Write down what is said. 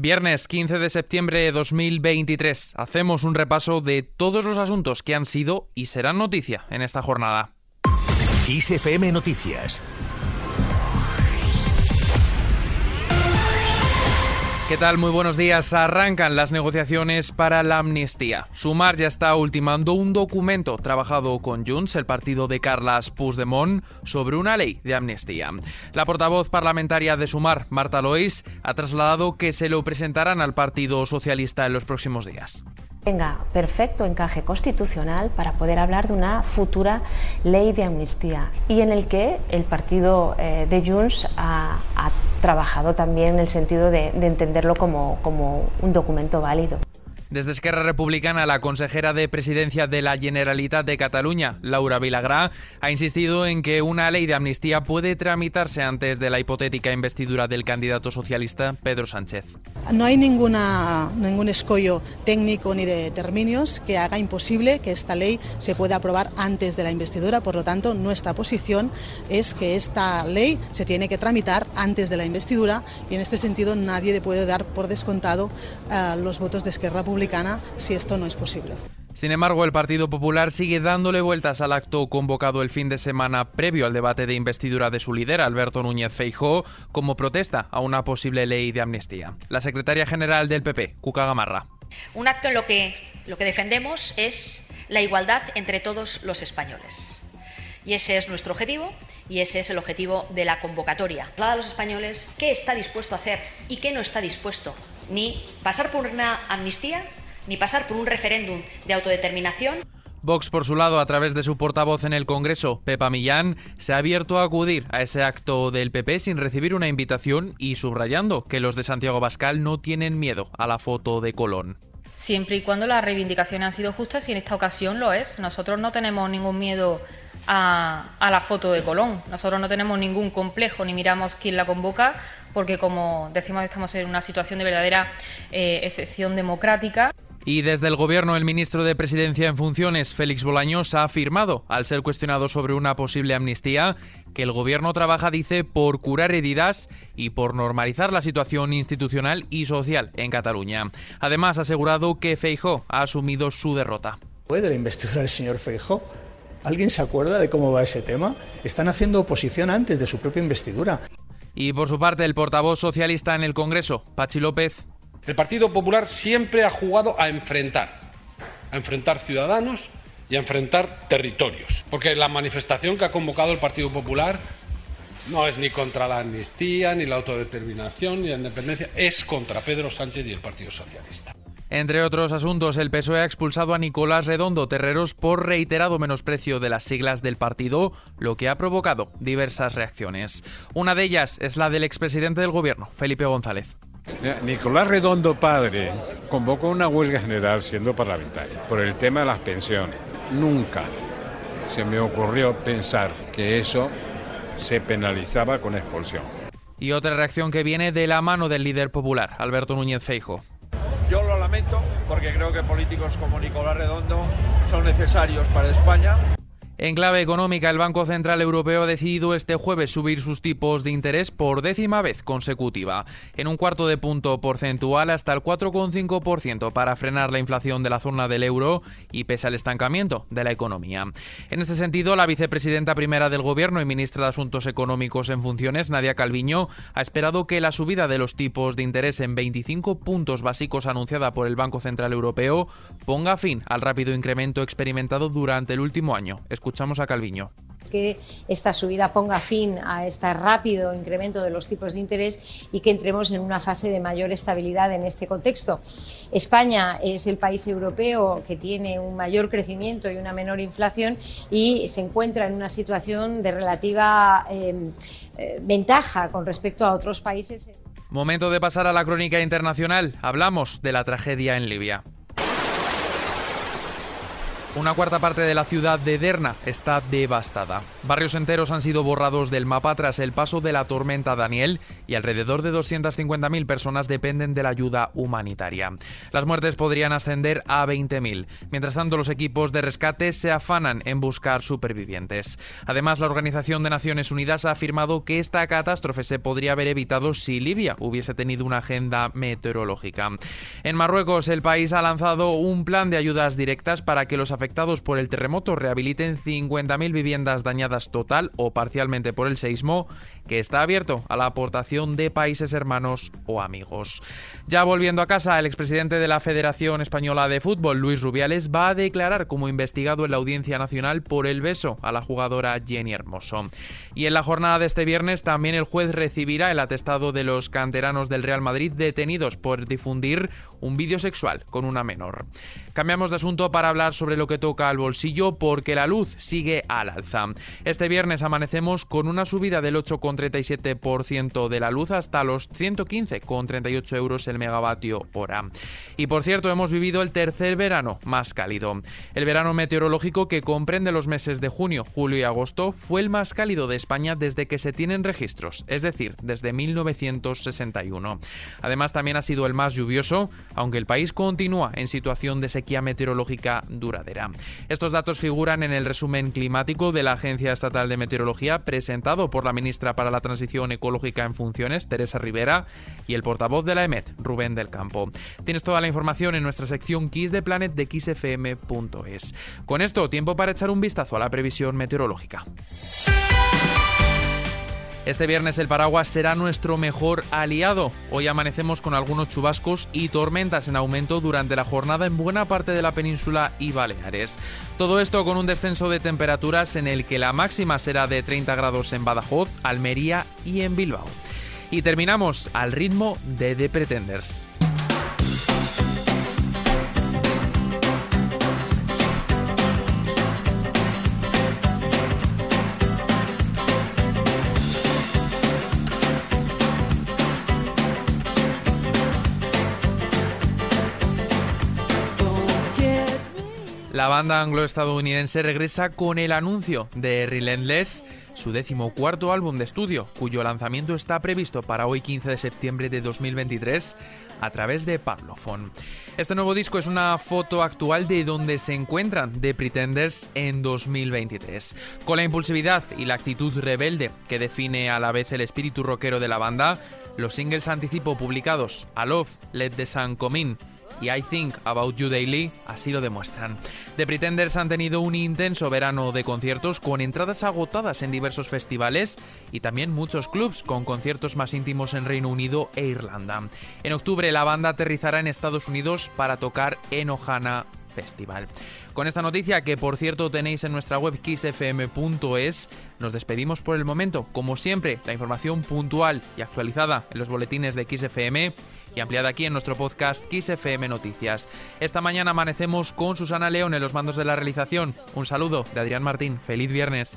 Viernes 15 de septiembre de 2023. Hacemos un repaso de todos los asuntos que han sido y serán noticia en esta jornada. ISFM Noticias ¿Qué tal? Muy buenos días. Arrancan las negociaciones para la amnistía. Sumar ya está ultimando un documento trabajado con Junts, el partido de Carlas Puigdemont, sobre una ley de amnistía. La portavoz parlamentaria de Sumar, Marta Lois, ha trasladado que se lo presentarán al Partido Socialista en los próximos días tenga perfecto encaje constitucional para poder hablar de una futura ley de amnistía y en el que el partido eh, de Junts ha, trabajado también en el sentido de, entenderlo como un documento válido. Desde Esquerra Republicana, la consejera de Presidencia de la Generalitat de Cataluña, Laura Vilagrá, ha insistido en que una ley de amnistía puede tramitarse antes de la hipotética investidura del candidato socialista Pedro Sánchez. No hay ninguna, ningún escollo técnico ni de términos que haga imposible que esta ley se pueda aprobar antes de la investidura. Por lo tanto, nuestra posición es que esta ley se tiene que tramitar antes de la investidura y en este sentido nadie puede dar por descontado uh, los votos de Esquerra Republicana si esto no es posible. Sin embargo, el Partido Popular sigue dándole vueltas al acto convocado el fin de semana previo al debate de investidura de su líder, Alberto Núñez Feijóo, como protesta a una posible ley de amnistía. La secretaria general del PP, Cuca Gamarra. Un acto en lo que lo que defendemos es la igualdad entre todos los españoles. Y ese es nuestro objetivo y ese es el objetivo de la convocatoria. Hablar a los españoles qué está dispuesto a hacer y qué no está dispuesto ni pasar por una amnistía, ni pasar por un referéndum de autodeterminación. Vox, por su lado, a través de su portavoz en el Congreso, Pepa Millán, se ha abierto a acudir a ese acto del PP sin recibir una invitación y subrayando que los de Santiago Bascal no tienen miedo a la foto de Colón. Siempre y cuando las reivindicaciones han sido justas y en esta ocasión lo es. Nosotros no tenemos ningún miedo a, la foto de Colón. Nosotros no tenemos ningún complejo ni miramos quién la convoca, porque como decimos estamos en una situación de verdadera eh, excepción democrática. Y desde el Gobierno, el ministro de Presidencia en funciones, Félix Bolaños, ha afirmado, al ser cuestionado sobre una posible amnistía, que el Gobierno trabaja, dice, por curar heridas y por normalizar la situación institucional y social en Cataluña. Además, ha asegurado que Feijó ha asumido su derrota. ¿Puede la investidura del señor Feijó? ¿Alguien se acuerda de cómo va ese tema? Están haciendo oposición antes de su propia investidura. Y por su parte, el portavoz socialista en el Congreso, Pachi López. El Partido Popular siempre ha jugado a enfrentar, a enfrentar ciudadanos y a enfrentar territorios. Porque la manifestación que ha convocado el Partido Popular no es ni contra la amnistía, ni la autodeterminación, ni la independencia, es contra Pedro Sánchez y el Partido Socialista. Entre otros asuntos, el PSOE ha expulsado a Nicolás Redondo Terreros por reiterado menosprecio de las siglas del partido, lo que ha provocado diversas reacciones. Una de ellas es la del expresidente del gobierno, Felipe González. Nicolás Redondo padre convocó una huelga general siendo parlamentario por el tema de las pensiones. Nunca se me ocurrió pensar que eso se penalizaba con expulsión. Y otra reacción que viene de la mano del líder popular, Alberto Núñez Feijo. Porque creo que políticos como Nicolás Redondo son necesarios para España. En clave económica, el Banco Central Europeo ha decidido este jueves subir sus tipos de interés por décima vez consecutiva, en un cuarto de punto porcentual hasta el 4,5% para frenar la inflación de la zona del euro y pese al estancamiento de la economía. En este sentido, la vicepresidenta primera del Gobierno y ministra de Asuntos Económicos en funciones, Nadia Calviño, ha esperado que la subida de los tipos de interés en 25 puntos básicos anunciada por el Banco Central Europeo ponga fin al rápido incremento experimentado durante el último año. Escuchamos a Calviño que esta subida ponga fin a este rápido incremento de los tipos de interés y que entremos en una fase de mayor estabilidad en este contexto. España es el país europeo que tiene un mayor crecimiento y una menor inflación y se encuentra en una situación de relativa eh, eh, ventaja con respecto a otros países. Momento de pasar a la crónica internacional. Hablamos de la tragedia en Libia. Una cuarta parte de la ciudad de Derna está devastada. Barrios enteros han sido borrados del mapa tras el paso de la tormenta Daniel y alrededor de 250.000 personas dependen de la ayuda humanitaria. Las muertes podrían ascender a 20.000. Mientras tanto, los equipos de rescate se afanan en buscar supervivientes. Además, la Organización de Naciones Unidas ha afirmado que esta catástrofe se podría haber evitado si Libia hubiese tenido una agenda meteorológica. En Marruecos, el país ha lanzado un plan de ayudas directas para que los afectados por el terremoto rehabiliten 50.000 viviendas dañadas total o parcialmente por el seismo, que está abierto a la aportación de países hermanos o amigos. Ya volviendo a casa, el expresidente de la Federación Española de Fútbol, Luis Rubiales, va a declarar como investigado en la Audiencia Nacional por el beso a la jugadora Jenny Hermoso. Y en la jornada de este viernes también el juez recibirá el atestado de los canteranos del Real Madrid detenidos por difundir un vídeo sexual con una menor. Cambiamos de asunto para hablar sobre lo que toca al bolsillo porque la luz sigue al alza. Este viernes amanecemos con una subida del 8,37% de la luz hasta los 115,38 euros el megavatio hora. Y por cierto, hemos vivido el tercer verano más cálido. El verano meteorológico que comprende los meses de junio, julio y agosto fue el más cálido de España desde que se tienen registros, es decir, desde 1961. Además, también ha sido el más lluvioso, aunque el país continúa en situación de sequía meteorológica duradera. Estos datos figuran en el resumen climático de la Agencia Estatal de Meteorología presentado por la ministra para la Transición Ecológica en Funciones, Teresa Rivera, y el portavoz de la EMET, Rubén del Campo. Tienes toda la información en nuestra sección Kiss de Planet de kissfm.es. Con esto, tiempo para echar un vistazo a la previsión meteorológica. Este viernes el paraguas será nuestro mejor aliado. Hoy amanecemos con algunos chubascos y tormentas en aumento durante la jornada en buena parte de la península y Baleares. Todo esto con un descenso de temperaturas en el que la máxima será de 30 grados en Badajoz, Almería y en Bilbao. Y terminamos al ritmo de The Pretenders. La banda anglo-estadounidense regresa con el anuncio de Relentless, su décimo cuarto álbum de estudio, cuyo lanzamiento está previsto para hoy 15 de septiembre de 2023 a través de Parlophone. Este nuevo disco es una foto actual de donde se encuentran The Pretenders en 2023. Con la impulsividad y la actitud rebelde que define a la vez el espíritu rockero de la banda, los singles anticipo publicados A Love, Let the Sun Come In y I Think About You Daily así lo demuestran. The Pretenders han tenido un intenso verano de conciertos con entradas agotadas en diversos festivales y también muchos clubs con conciertos más íntimos en Reino Unido e Irlanda. En octubre la banda aterrizará en Estados Unidos para tocar en Ohana Festival. Con esta noticia, que por cierto tenéis en nuestra web kissfm.es, nos despedimos por el momento. Como siempre, la información puntual y actualizada en los boletines de XFM y ampliada aquí en nuestro podcast Kiss FM Noticias. Esta mañana amanecemos con Susana León en los mandos de la realización. Un saludo de Adrián Martín. Feliz viernes.